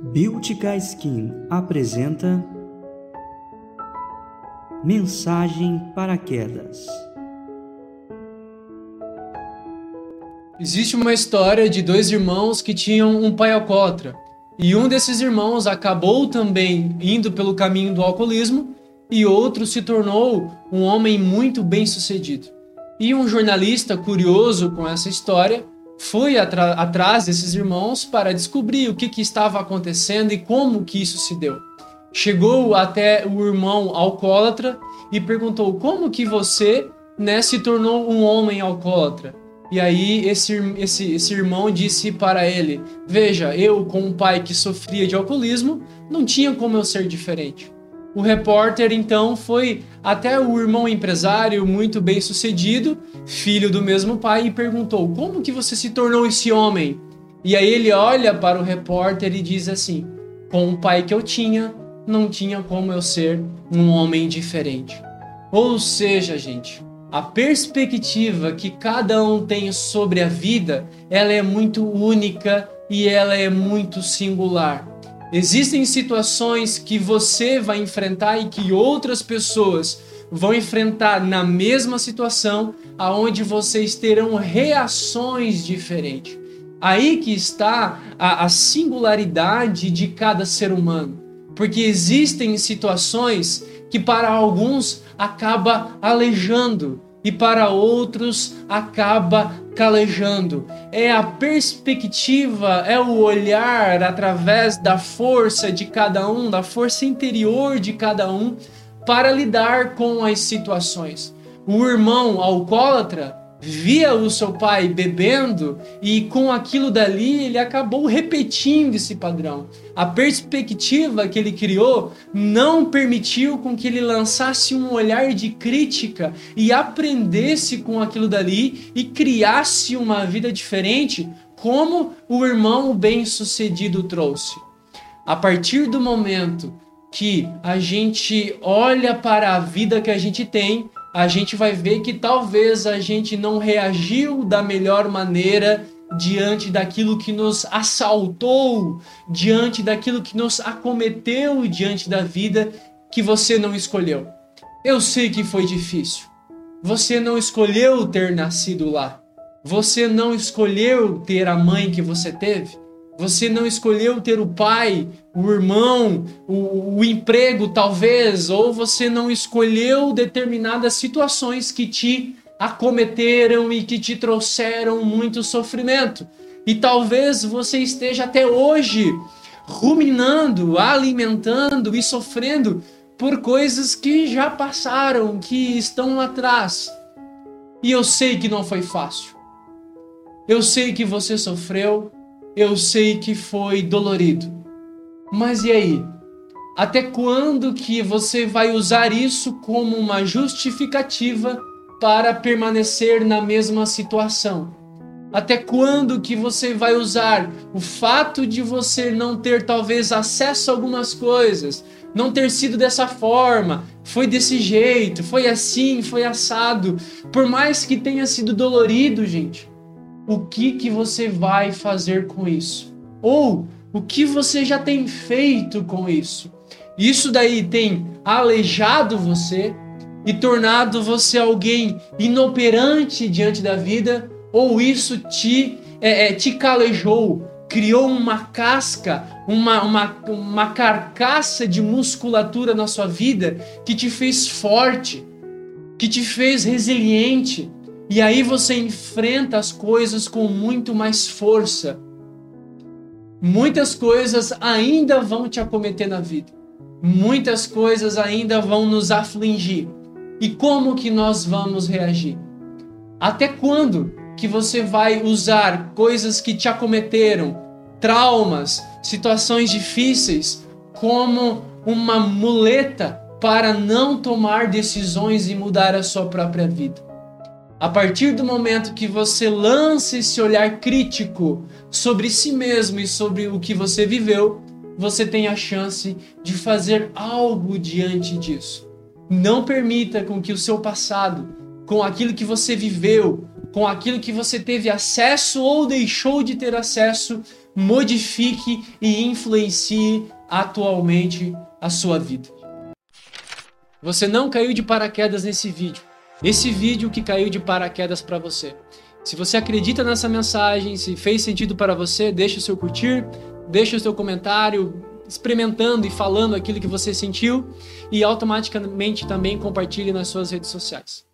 Beautica Skin apresenta Mensagem para Quedas. Existe uma história de dois irmãos que tinham um pai alcoólatra. E um desses irmãos acabou também indo pelo caminho do alcoolismo e outro se tornou um homem muito bem sucedido. E um jornalista curioso com essa história foi atrás desses irmãos para descobrir o que, que estava acontecendo e como que isso se deu. Chegou até o irmão alcoólatra e perguntou como que você né, se tornou um homem alcoólatra. E aí esse, esse, esse irmão disse para ele: Veja, eu com um pai que sofria de alcoolismo, não tinha como eu ser diferente. O repórter então foi até o irmão empresário muito bem sucedido, filho do mesmo pai, e perguntou: Como que você se tornou esse homem? E aí ele olha para o repórter e diz assim: Com o pai que eu tinha, não tinha como eu ser um homem diferente. Ou seja, gente, a perspectiva que cada um tem sobre a vida, ela é muito única e ela é muito singular. Existem situações que você vai enfrentar e que outras pessoas vão enfrentar na mesma situação, aonde vocês terão reações diferentes. Aí que está a, a singularidade de cada ser humano, porque existem situações que para alguns acaba alejando, e para outros acaba calejando. É a perspectiva, é o olhar através da força de cada um, da força interior de cada um para lidar com as situações. O irmão alcoólatra via o seu pai bebendo e com aquilo dali ele acabou repetindo esse padrão. A perspectiva que ele criou não permitiu com que ele lançasse um olhar de crítica e aprendesse com aquilo dali e criasse uma vida diferente, como o irmão bem-sucedido trouxe. A partir do momento que a gente olha para a vida que a gente tem, a gente vai ver que talvez a gente não reagiu da melhor maneira diante daquilo que nos assaltou, diante daquilo que nos acometeu diante da vida que você não escolheu. Eu sei que foi difícil. Você não escolheu ter nascido lá. Você não escolheu ter a mãe que você teve. Você não escolheu ter o pai, o irmão, o, o, emprego, talvez, ou você não escolheu determinadas situações que te acometeram e que te trouxeram muito sofrimento. E talvez você esteja até hoje ruminando, alimentando e sofrendo por coisas que já passaram, que estão lá atrás. E eu sei que não foi fácil. Eu sei que você sofreu, eu sei que foi dolorido. Mas e aí? Até quando que você vai usar isso como uma justificativa para permanecer na mesma situação? Até quando que você vai usar o fato de você não ter talvez acesso a algumas coisas, não ter sido dessa forma, foi desse jeito, foi assim, foi assado, por mais que tenha sido dolorido, gente? O que que você vai fazer com isso? Ou o que você já tem feito com isso? Isso daí tem aleijado você e tornado você alguém inoperante diante da vida? Ou isso te, é, é, te calejou, criou uma casca, uma, uma, uma carcaça de musculatura na sua vida que te fez forte, que te fez resiliente, e aí você enfrenta as coisas com muito mais força. Muitas coisas ainda vão te acometer na vida. Muitas coisas ainda vão nos afligir. E como que nós vamos reagir? Até quando que você vai usar coisas que te acometeram, traumas, situações difíceis, como uma muleta para não tomar decisões e mudar a sua própria vida? A partir do momento que você lança esse olhar crítico sobre si mesmo e sobre o que você viveu, você tem a chance de fazer algo diante disso. Não permita com que o seu passado, com aquilo que você viveu, com aquilo que você teve acesso ou deixou de ter acesso, modifique e influencie atualmente a sua vida. Você não caiu de paraquedas nesse vídeo. Esse vídeo que caiu de paraquedas para você. Se você acredita nessa mensagem, se fez sentido para você, deixa o seu curtir, deixa o seu comentário, experimentando e falando aquilo que você sentiu e automaticamente também compartilhe nas suas redes sociais.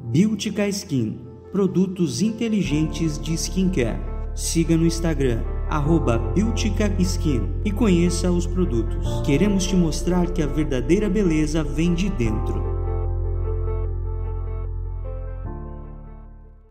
Beautica Skin, produtos inteligentes de skincare. Siga no Instagram arroba Skin e conheça os produtos. Queremos te mostrar que a verdadeira beleza vem de dentro.